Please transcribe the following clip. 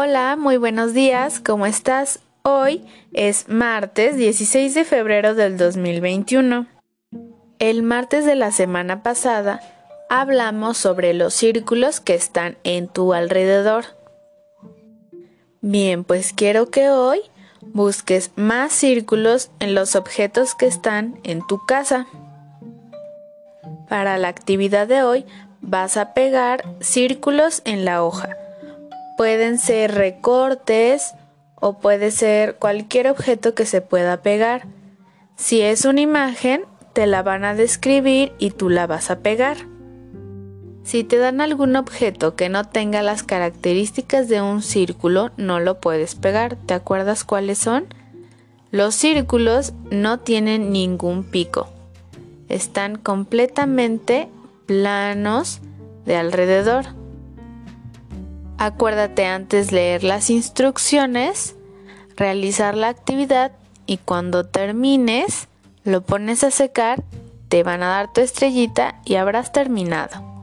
Hola, muy buenos días, ¿cómo estás? Hoy es martes 16 de febrero del 2021. El martes de la semana pasada hablamos sobre los círculos que están en tu alrededor. Bien, pues quiero que hoy busques más círculos en los objetos que están en tu casa. Para la actividad de hoy vas a pegar círculos en la hoja. Pueden ser recortes o puede ser cualquier objeto que se pueda pegar. Si es una imagen, te la van a describir y tú la vas a pegar. Si te dan algún objeto que no tenga las características de un círculo, no lo puedes pegar. ¿Te acuerdas cuáles son? Los círculos no tienen ningún pico. Están completamente planos de alrededor. Acuérdate antes leer las instrucciones, realizar la actividad y cuando termines lo pones a secar, te van a dar tu estrellita y habrás terminado.